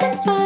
and for.